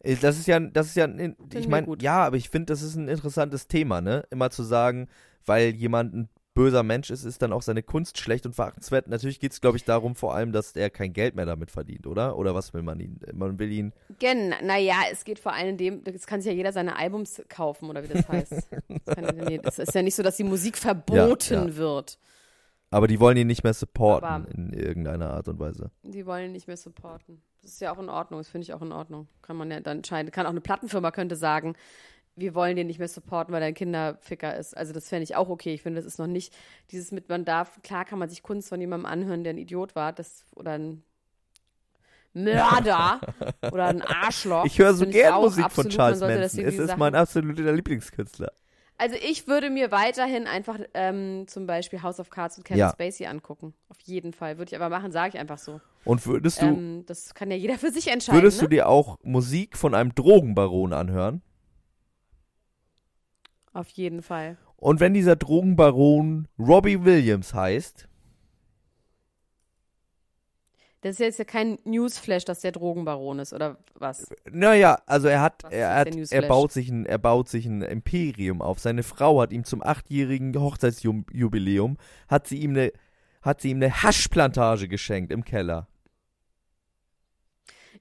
Äh, Das ist ja, das ist ja, ein- ich meine, ja, aber ich finde, das ist ein interessantes Thema, ne? Immer zu sagen, weil jemand ein böser Mensch ist, ist dann auch seine Kunst schlecht und verachtenswert. Natürlich geht es, glaube ich, darum vor allem, dass er kein Geld mehr damit verdient, oder? Oder was will man ihn? Man will ihn. Gen, naja, es geht vor allem dem, das kann sich ja jeder seine Albums kaufen oder wie das heißt. Das kann, nee, es ist ja nicht so, dass die Musik verboten Ja, ja. wird. Aber die wollen ihn nicht mehr supporten Aber- in irgendeiner Art und Weise. Die wollen ihn nicht mehr supporten. Das ist ja auch in Ordnung, das finde ich auch in Ordnung. Kann man ja dann entscheiden. Kann auch eine Plattenfirma könnte sagen, wir wollen den nicht mehr supporten, weil er ein Kinderficker ist. Also das fände ich auch okay. Ich finde, das ist noch nicht dieses mit, man darf, klar kann man sich Kunst von jemandem anhören, der ein Idiot war, das oder ein Mörder oder ein Arschloch. Ich höre so gern Musik absolut. von Man Charles sollte Manson. Es ist mein absoluter Lieblingskünstler. Also ich würde mir weiterhin einfach ähm, zum Beispiel House of Cards und Kevin Ja. Spacey angucken. Auf jeden Fall. Würde ich aber machen, sage ich einfach so. Und würdest du, Ähm, das kann ja jeder für sich entscheiden. würdest ne? du dir auch Musik von einem Drogenbaron anhören? Auf jeden Fall. Und wenn dieser Drogenbaron Robbie Williams heißt, Das ist jetzt ja kein Newsflash, dass der Drogenbaron ist, oder was? naja, also er hat, Was er hat, er baut sich ein, er baut sich ein Imperium auf. Seine Frau hat ihm zum achtjährigen Hochzeitsjubiläum hat sie ihm eine, hat sie ihm eine Haschplantage geschenkt im Keller.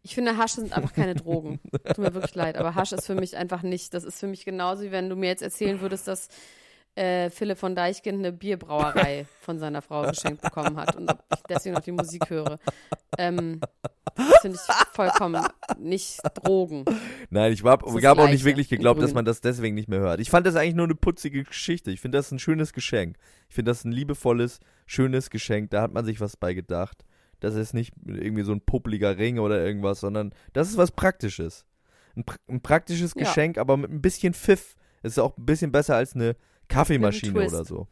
Ich finde, Hasch sind einfach keine Drogen. Tut mir wirklich leid, aber Hasch ist für mich einfach nicht. Das ist für mich genauso, wie wenn du mir jetzt erzählen würdest, dass äh, Philipp von Deichkind eine Bierbrauerei von seiner Frau geschenkt bekommen hat und ich deswegen noch die Musik höre. Ähm, das finde ich vollkommen nicht Drogen. Nein, ich habe auch Leiche nicht wirklich geglaubt, dass man das deswegen nicht mehr hört. Ich fand das eigentlich nur eine putzige Geschichte. Ich finde das ein schönes Geschenk. Ich finde das ein liebevolles, schönes Geschenk. Da hat man sich was bei gedacht. Das ist nicht irgendwie so ein puppeliger Ring oder irgendwas, sondern das ist was Praktisches. Ein, ein praktisches Ja. Geschenk, aber mit ein bisschen Pfiff. Ist auch ein bisschen besser als eine Kaffeemaschine oder so.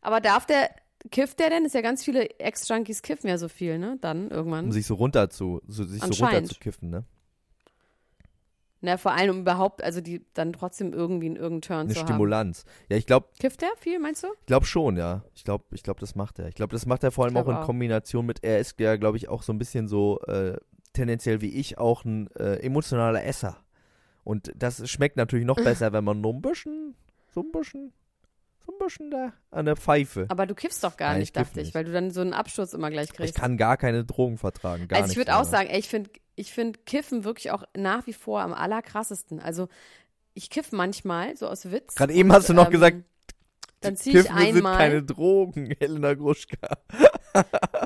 Aber darf der, kifft der denn? Ist ja ganz viele Ex-Junkies kiffen ja so viel, ne? Dann irgendwann. Um sich so runter zu, so, sich so runter zu kiffen, ne? Na, vor allem um überhaupt, also die dann trotzdem irgendwie in irgendeinen Turn Eine zu haben. Stimulanz. Ja, ich glaube Kifft der viel, meinst du? Ich glaube schon, ja. Ich glaube, ich glaub, das macht er. Ich glaube, das macht er vor allem auch in auch. Kombination mit, er ist ja, glaube ich, auch so ein bisschen so äh, tendenziell wie ich auch ein äh, emotionaler Esser. Und das schmeckt natürlich noch besser, wenn man nur ein bisschen, so ein bisschen, so ein bisschen da an der Pfeife. Aber du kiffst doch gar Nein, nicht, ich dachte ich, nicht. weil du dann so einen Absturz immer gleich Ich kriegst. kann gar keine Drogen vertragen. Gar also ich würde auch sagen, ey, ich finde ich find Kiffen wirklich auch nach wie vor am allerkrassesten. Also ich kiff manchmal, so aus Witz. Gerade eben hast du noch ähm, gesagt, dann ziehe ich Kiffen sind einmal. keine Drogen, Helena Gruschka.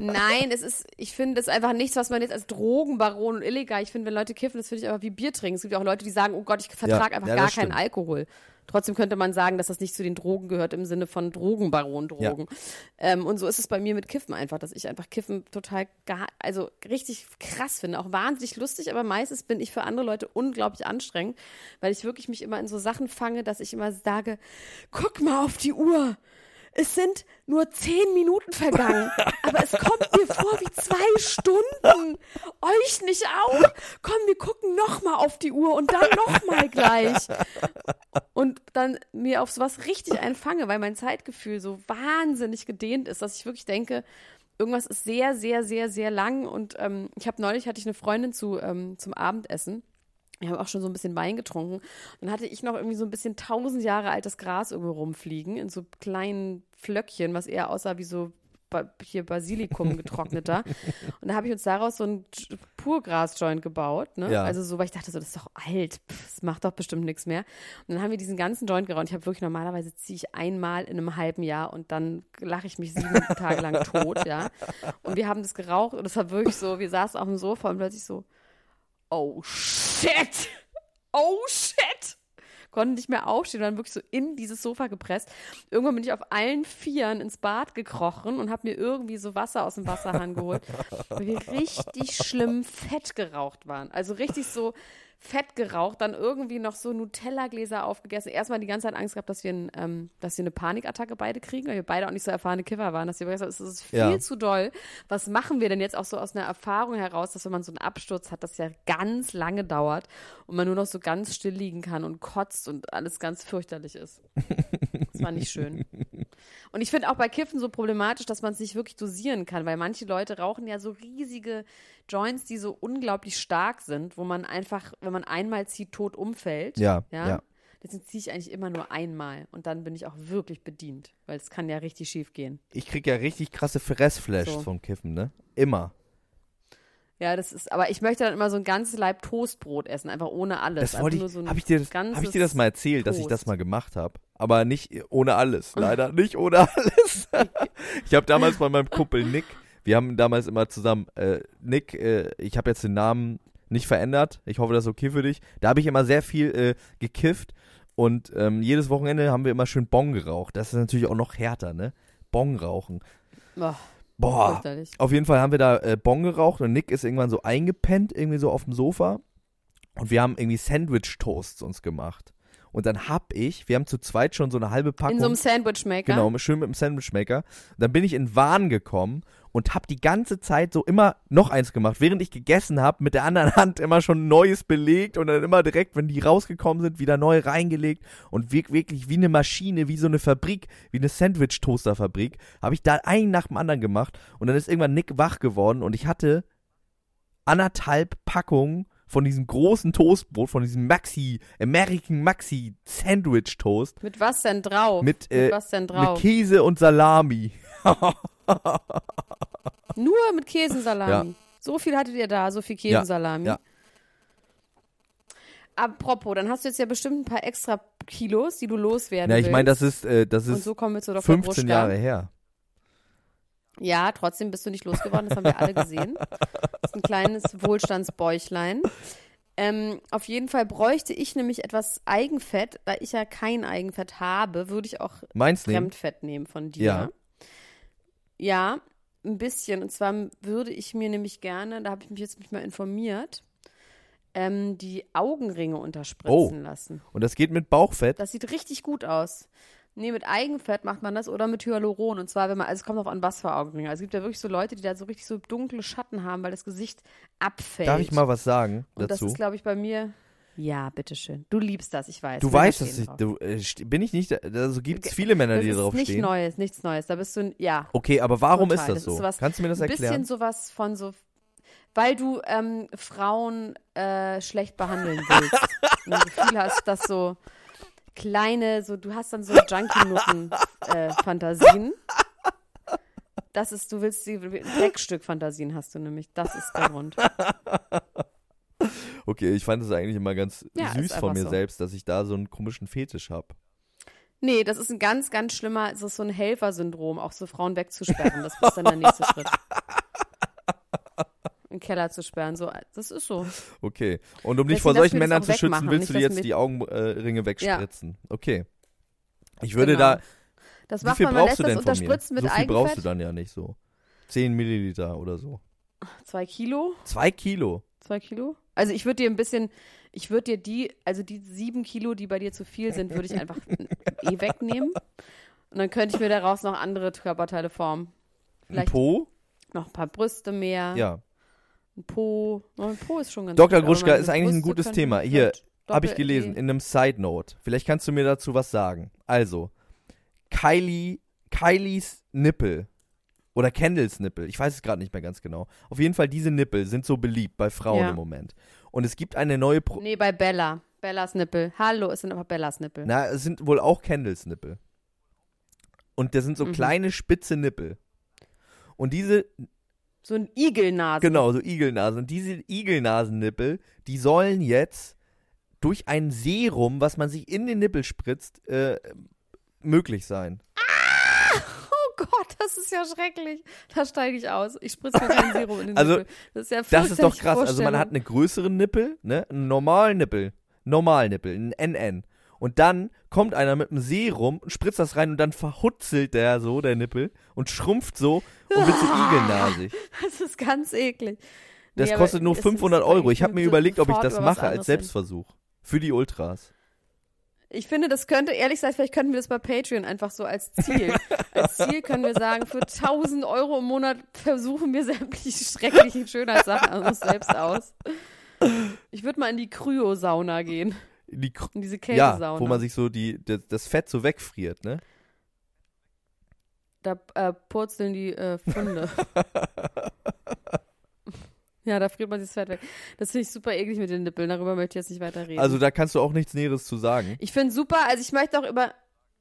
Nein, es ist, ich finde, es ist einfach nichts, was man jetzt als Drogenbaron und illegal. Ich finde, wenn Leute kiffen, das finde ich aber wie Bier trinken. Es gibt ja auch Leute, die sagen, oh Gott, ich vertrage Ja, einfach ja, gar keinen. Alkohol. Trotzdem könnte man sagen, dass das nicht zu den Drogen gehört im Sinne von Drogenbaron-Drogen. Ähm, und so ist es bei mir mit Kiffen einfach, dass ich einfach Kiffen total gar, also richtig krass finde. Auch wahnsinnig lustig, aber meistens bin ich für andere Leute unglaublich anstrengend, weil ich wirklich mich immer in so Sachen fange, dass ich immer sage, guck mal auf die Uhr. Es sind nur zehn Minuten vergangen, aber es kommt mir vor wie zwei Stunden. Euch nicht auch? Komm, wir gucken noch mal auf die Uhr und dann noch mal gleich. Und dann mir auf sowas richtig einfange, weil mein Zeitgefühl so wahnsinnig gedehnt ist, dass ich wirklich denke, irgendwas ist sehr, sehr, sehr, sehr lang. Und ähm, ich habe neulich hatte ich eine Freundin zu ähm, zum Abendessen. Wir haben auch schon so ein bisschen Wein getrunken. Dann hatte ich noch irgendwie so ein bisschen tausend Jahre altes Gras irgendwo rumfliegen, in so kleinen Flöckchen, was eher aussah wie so hier Basilikum getrockneter. Und da habe ich uns daraus so ein Purgras-Joint gebaut. Ne? Ja. Also so, weil ich dachte so, das ist doch alt, Pff, das macht doch bestimmt nichts mehr. Und dann haben wir diesen ganzen Joint geraucht. Ich habe wirklich normalerweise ziehe ich einmal in einem halben Jahr und dann lache ich mich sieben Tage lang tot, ja. Und wir haben das geraucht und es war wirklich so, wir saßen auf dem Sofa und plötzlich so, oh shit, oh shit. Konnte nicht mehr aufstehen, dann wirklich so in dieses Sofa gepresst. Irgendwann bin ich auf allen Vieren ins Bad gekrochen und habe mir irgendwie so Wasser aus dem Wasserhahn geholt, weil wir richtig schlimm fett geraucht waren. Also richtig so fett geraucht, dann irgendwie noch so Nutella-Gläser aufgegessen. Erstmal die ganze Zeit Angst gehabt, dass wir, ein, ähm, dass wir eine Panikattacke beide kriegen, weil wir beide auch nicht so erfahrene Kiffer waren. Dass wir gesagt haben, es ist viel Ja. zu doll. Was machen wir denn jetzt auch so aus einer Erfahrung heraus, dass wenn man so einen Absturz hat, das ja ganz lange dauert und man nur noch so ganz still liegen kann und kotzt und alles ganz fürchterlich ist. Das war nicht schön. Und ich finde auch bei Kiffen so problematisch, dass man es nicht wirklich dosieren kann, weil manche Leute rauchen ja so riesige Joints, die so unglaublich stark sind, wo man einfach, wenn man einmal zieht, tot umfällt. Ja, Ja. ja. Deswegen ziehe ich eigentlich immer nur einmal und dann bin ich auch wirklich bedient, weil es kann ja richtig schief gehen. Ich krieg ja richtig krasse Fressflashs So. vom Kiffen, ne? Immer. Ja, das ist, aber ich möchte dann immer so ein ganzes Leib Toastbrot essen, einfach ohne alles. Das wollte ich. nur so ein Habe ich, dir das- hab ich dir das mal erzählt, dass ich das Toast. mal gemacht habe? Aber nicht ohne alles. Leider nicht ohne alles. ich habe damals bei meinem Kumpel Nick, wir haben damals immer zusammen, äh, Nick, äh, ich habe jetzt den Namen nicht verändert. Ich hoffe, das ist okay für dich. Da habe ich immer sehr viel äh, gekifft und ähm, jedes Wochenende haben wir immer schön Bong geraucht. Das ist natürlich auch noch härter, ne? Bong rauchen. Oh, Boah. Auf jeden Fall haben wir da äh, Bon geraucht und Nick ist irgendwann so eingepennt, irgendwie so auf dem Sofa. Und wir haben irgendwie Sandwich-Toasts uns gemacht. Und dann hab ich, wir haben zu zweit schon so eine halbe Packung. In so einem Sandwichmaker. Genau, schön mit dem Sandwichmaker. Und dann bin ich in Wahn gekommen und hab die ganze Zeit so immer noch eins gemacht, während ich gegessen hab, mit der anderen Hand immer schon Neues belegt und dann immer direkt, wenn die rausgekommen sind, wieder neu reingelegt und wirk wirklich wie eine Maschine, wie so eine Fabrik, wie eine Sandwich-Toaster-Fabrik, habe ich da einen nach dem anderen gemacht und dann ist irgendwann Nick wach geworden und ich hatte anderthalb Packungen von diesem großen Toastbrot, von diesem Maxi, American Maxi Sandwich Toast Mit was denn drauf? mit, äh, was denn mit drauf? Käse und Salami. Nur mit Käsesalami. Ja. So viel hattet ihr da, so viel Ja, Käsesalami. ja. Apropos, dann hast du jetzt ja bestimmt ein paar extra Kilos, die du loswerden Ja, ich meine, das ist, äh, das ist so kommen wir zu Dr. 15 Gruschka. Jahre her. Ja, trotzdem bist du nicht losgeworden, das haben wir alle gesehen. Das ist ein kleines Wohlstandsbäuchlein. Ähm, auf jeden Fall bräuchte ich nämlich etwas Eigenfett. Da ich ja kein Eigenfett habe, würde ich auch Meins nehmen? Fremdfett nehmen von dir. Ja. Ja, ein bisschen. Und zwar würde ich mir nämlich gerne, da habe ich mich jetzt mich mal informiert, ähm, die Augenringe unterspritzen Oh. lassen. Und das geht mit Bauchfett? Das sieht richtig gut aus. Nee, mit Eigenfett macht man das oder mit Hyaluron. Und zwar, wenn man, also es kommt auch an, was für Augenringe. Also es gibt ja wirklich so Leute, die da so richtig so dunkle Schatten haben, weil das Gesicht abfällt. Darf ich mal was sagen Und das dazu? ist, glaube ich, bei mir. Ja, bitteschön. Du liebst das, ich weiß. Du weißt, stehen dass ich, du, äh, bin ich nicht, also gibt es viele Männer, das die ist drauf nichts stehen. Neues, nichts Neues. Da bist du, ja. Okay, aber warum Total. ist das Das so? ist sowas- Kannst du mir das Ein erklären? bisschen sowas von so, weil du ähm, Frauen äh, schlecht behandeln willst. Und das Gefühl hast, dass so kleine, so du hast dann so Junkie-Nutten-Fantasien. das ist, du willst die Dreckstück-Fantasien hast du nämlich. Das ist der Grund. Okay, ich fand es eigentlich immer ganz Ja, süß von mir so. selbst, dass ich da so einen komischen Fetisch habe. Nee, das ist ein ganz, ganz schlimmer, es ist so ein Helfersyndrom, auch so Frauen wegzusperren. Das ist dann der nächste Schritt. Im Keller zu sperren, so, das ist so. Okay. Und um dich vor solchen Männern zu schützen, willst du dir jetzt die Augenringe wegspritzen. Okay. Ich würde Genau. da, Das wie viel man, man brauchst du denn von mir? So viel brauchst du dann ja nicht so. 10 Milliliter oder so. Zwei Kilo? Zwei Kilo. Zwei Kilo? Also ich würde dir ein bisschen, ich würde dir die, also die sieben Kilo, die bei dir zu viel sind, würde ich einfach eh wegnehmen. Und dann könnte ich mir daraus noch andere Körperteile formen. Ein Vielleicht Po? noch ein paar Brüste mehr. Ja. Ein Po. Ein Po ist schon ganz Dr. gut, Gruschka ist eigentlich ein gutes Thema. Hier, Habe ich gelesen, in einem Side Note. Vielleicht kannst du mir dazu was sagen. Also, Kylie, Kylies Nippel oder Kendalls Nippel, ich weiß es gerade nicht mehr ganz genau. Auf jeden Fall, diese Nippel sind so beliebt bei Frauen Ja. im Moment. Und es gibt eine neue Pro Nee, bei Bella. Bellas Nippel. Hallo, es sind aber Bellas Nippel. Na, es sind wohl auch Kendalls Nippel. Und das sind so Mhm. kleine spitze Nippel. Und diese, So ein Igelnase. genau, so Igelnasen. Und diese Igelnasennippel, die sollen jetzt durch ein Serum, was man sich in den Nippel spritzt, äh, möglich sein. Oh Gott, das ist ja schrecklich. Da steige ich aus. Ich spritze mir kein Serum in den Also, Nippel. Das ist ja Das ist doch krass. Also man hat einen größeren Nippel, ne? Einen normalen Nippel. Normalen Nippel, ein NN. Und dann kommt einer mit einem Serum und spritzt das rein und dann verhutzelt der so, der Nippel, und schrumpft so und wird so igelnasig. Das ist ganz eklig. Das Nee, kostet nur es ist 500 Euro. Ich habe mir überlegt, ob ich das mache als. Selbstversuch. Für die Ultras. Ich finde, das könnte, ehrlich gesagt, vielleicht könnten wir das bei Patreon einfach so als Ziel. als Ziel können wir sagen, für 1000 Euro im Monat versuchen wir sämtliche schrecklichen Schönheitssachen an uns selbst aus. Ich würde mal in die Kryosauna gehen. In die diese Kältesauna. ja, wo man sich so die, das, das Fett so wegfriert, ne? Da äh, purzeln die äh, Funde. ja, da friert man sich das Fett weg. Das finde ich super eklig mit den Nippeln. Darüber möchte ich jetzt nicht weiter reden. Also da kannst du auch nichts Näheres zu sagen. ich finde super, also ich möchte auch über.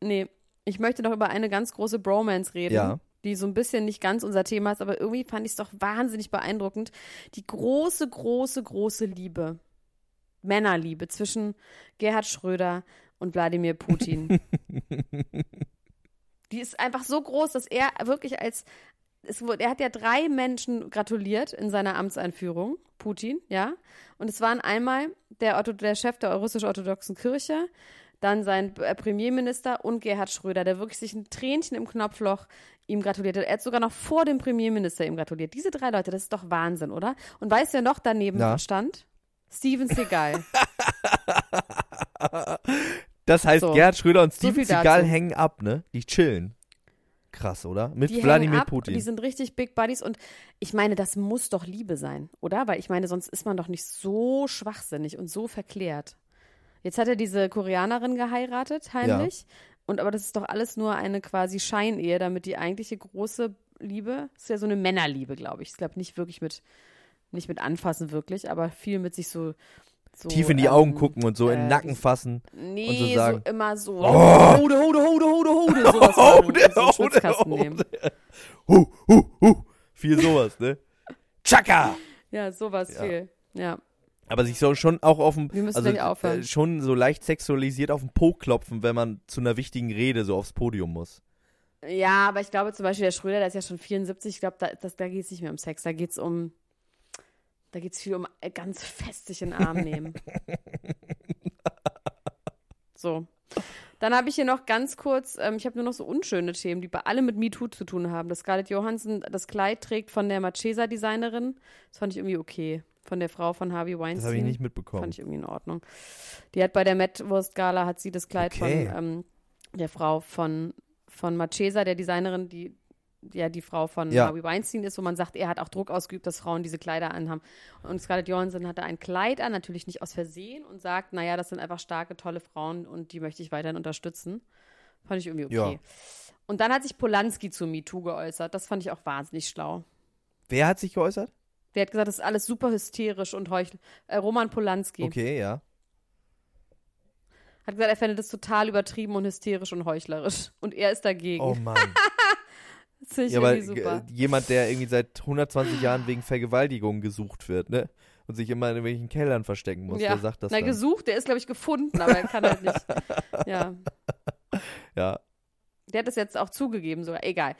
Nee, ich möchte noch über eine ganz große Bromance reden. Ja. Die so ein bisschen nicht ganz unser Thema ist, aber irgendwie fand ich es doch wahnsinnig beeindruckend. Die große, große, große Liebe. Männerliebe zwischen Gerhard Schröder und Wladimir Putin. Die ist einfach so groß, dass er wirklich als es wurde, er hat ja drei Menschen gratuliert in seiner Amtseinführung, Putin, ja. Und es waren einmal der, Ortho, der Chef der russisch-orthodoxen Kirche, dann sein äh, Premierminister und Gerhard Schröder, der wirklich sich ein Tränchen im Knopfloch ihm gratuliert hat. Er hat sogar noch vor dem Premierminister ihm gratuliert. Diese drei Leute, das ist doch Wahnsinn, oder? Und weißt du, wer noch daneben Ja. stand? Steven Seagal. Das heißt, So. Gerhard Schröder und So Steven viel Seagal hängen ab, ne? Die chillen. Krass, oder? Mit Die Wladimir ab, Putin. Die sind richtig Big Buddies und ich meine, das muss doch Liebe sein, oder? Weil ich meine, sonst ist man doch nicht so schwachsinnig und so verklärt. Jetzt hat er diese Koreanerin geheiratet, heimlich. Und aber das ist doch alles nur eine quasi Scheinehe, damit die eigentliche große Liebe, ist ja so eine Männerliebe, glaube ich. Ich glaube nicht wirklich mit, nicht mit anfassen wirklich, aber viel mit sich so, so Tief in die ähm, Augen gucken und so in den äh, Nacken fassen. Nee, und so so, sagen, immer so, Oh. hode, hode, hode, hode, hode, sowas und so Schwitzkasten nehmen. Hu, hu, hu. Viel sowas, ne? Chaka! Ja, sowas Ja. viel. Ja. Aber sich so schon auch auf dem, Wir müssen also äh, schon so leicht sexualisiert auf den Po klopfen, wenn man zu einer wichtigen Rede so aufs Podium muss. Ja, aber ich glaube zum Beispiel der Schröder, der ist ja schon 74, ich glaube, da, das, da geht es nicht mehr um Sex, da geht es um, da geht es viel um äh, ganz fest sich in den Arm nehmen. so. Dann habe ich hier noch ganz kurz, ähm, ich habe nur noch so unschöne Themen, die bei allem mit MeToo zu tun haben. Dass Scarlett Johansson das Kleid trägt von der Marchesa-Designerin, das fand ich irgendwie okay. Von der Frau von Harvey Weinstein. Das habe ich nicht mitbekommen. Fand ich irgendwie in Ordnung. Die hat bei der Met Wurst Gala hat sie das Kleid Okay. von ähm, der Frau von von Marchesa, der Designerin, die ja die Frau von Ja. Harvey Weinstein ist, wo man sagt, er hat auch Druck ausgeübt, dass Frauen diese Kleider anhaben. Und Scarlett Johansson hatte ein Kleid an, natürlich nicht aus Versehen und sagt, naja, das sind einfach starke, tolle Frauen und die möchte ich weiterhin unterstützen. Fand ich irgendwie okay. Ja. Und dann hat sich Polanski zu MeToo geäußert. Das fand ich auch wahnsinnig schlau. Wer hat sich geäußert? Der hat gesagt, das ist alles super hysterisch und heuchl. Äh, Roman Polanski. Okay, ja. Hat gesagt, er fände das total übertrieben und hysterisch und heuchlerisch. Und er ist dagegen. Oh Mann. das finde ich ja, irgendwie super. jemand, der irgendwie seit 120 Jahren wegen Vergewaltigung gesucht wird, ne? Und sich immer in irgendwelchen Kellern verstecken muss, ja. der sagt das Na, dann. gesucht, der ist, glaube ich, gefunden, aber er kann halt nicht. Ja. Ja. Der hat es jetzt auch zugegeben sogar. Egal.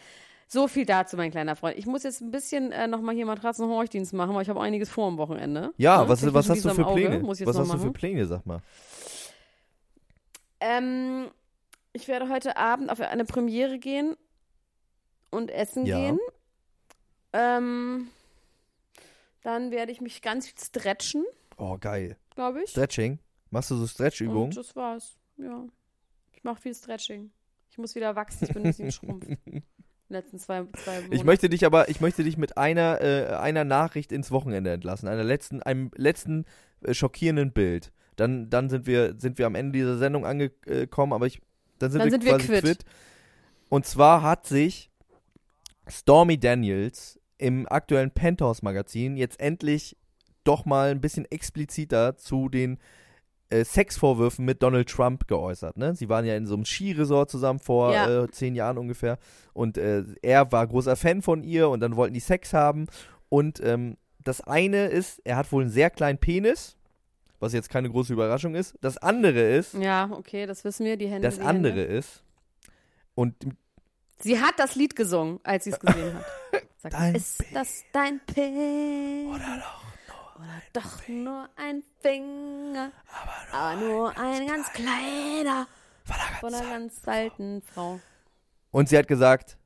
So viel dazu, mein kleiner Freund. Ich muss jetzt ein bisschen äh, nochmal hier Matratzen-Horchdienst machen, weil ich habe einiges vor am Wochenende. Ja, Ne? was, was hast du für Auge, Pläne? Jetzt Was hast du machen. für Pläne, sag mal? Ähm, ich werde heute Abend auf eine Premiere gehen und essen Ja. gehen. Ähm, dann werde ich mich ganz viel stretchen, Oh, geil. glaube ich. Stretching? Machst du so Stretchübungen? Und das war's. Ja. Ich mache viel Stretching. Ich muss wieder wachsen. Ich bin ein bisschen schrumpft. Die letzten zwei, zwei Monate. Ich möchte dich aber, ich möchte dich mit einer, äh, einer Nachricht ins Wochenende entlassen, einer letzten, einem letzten äh, schockierenden Bild. Dann, dann sind wir, sind wir am Ende dieser Sendung angekommen, aber ich, dann sind Dann wir sind wir quasi quitt. quitt. Und zwar hat sich Stormy Daniels im aktuellen Penthouse Magazin jetzt endlich doch mal ein bisschen expliziter zu den äh, Sexvorwürfen mit Donald Trump geäußert. Ne? Sie waren ja in so einem Skiresort zusammen vor Ja. äh, zehn Jahren ungefähr. Und äh, er war großer Fan von ihr und dann wollten die Sex haben. Und ähm, das eine ist, er hat wohl einen sehr kleinen Penis, was jetzt keine große Überraschung ist. Das andere ist, Ja, okay, das wissen wir. Die Hände. das andere Hände. ist, und Sie hat das Lied gesungen, als sie es gesehen hat. Sagt, Dein ist das dein Penis? Oder doch, Oder doch nur ein Finger, aber nur, ein ganz kleiner von einer ganz alten Frau. Und sie hat gesagt,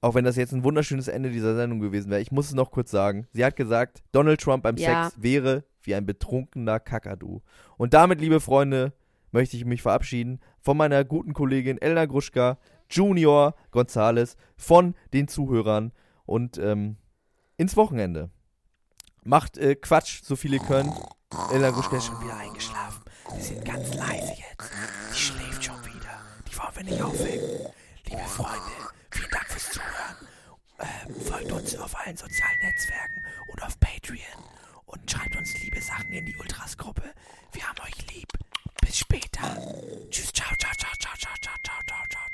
auch wenn das jetzt ein wunderschönes Ende dieser Sendung gewesen wäre, ich muss es noch kurz sagen. Sie hat gesagt, Donald Trump beim Ja. Sex wäre wie ein betrunkener Kakadu. Und damit, liebe Freunde, möchte ich mich verabschieden von meiner guten Kollegin Elena Gruschka, Junior Gonzales von den Zuhörern und ähm, ins Wochenende. Macht äh, Quatsch, so viele können. Ella Guschka ist schon wieder eingeschlafen. Wir sind ganz leise jetzt. Die schläft schon wieder. Die wollen wir nicht aufwecken. Liebe Freunde, vielen Dank fürs Zuhören. Ähm, folgt uns auf allen sozialen Netzwerken und auf Patreon. Und schreibt uns liebe Sachen in die Ultras-Gruppe. Wir haben euch lieb. Bis später. Tschüss, ciao, ciao, ciao, ciao, ciao, ciao, ciao, ciao, ciao.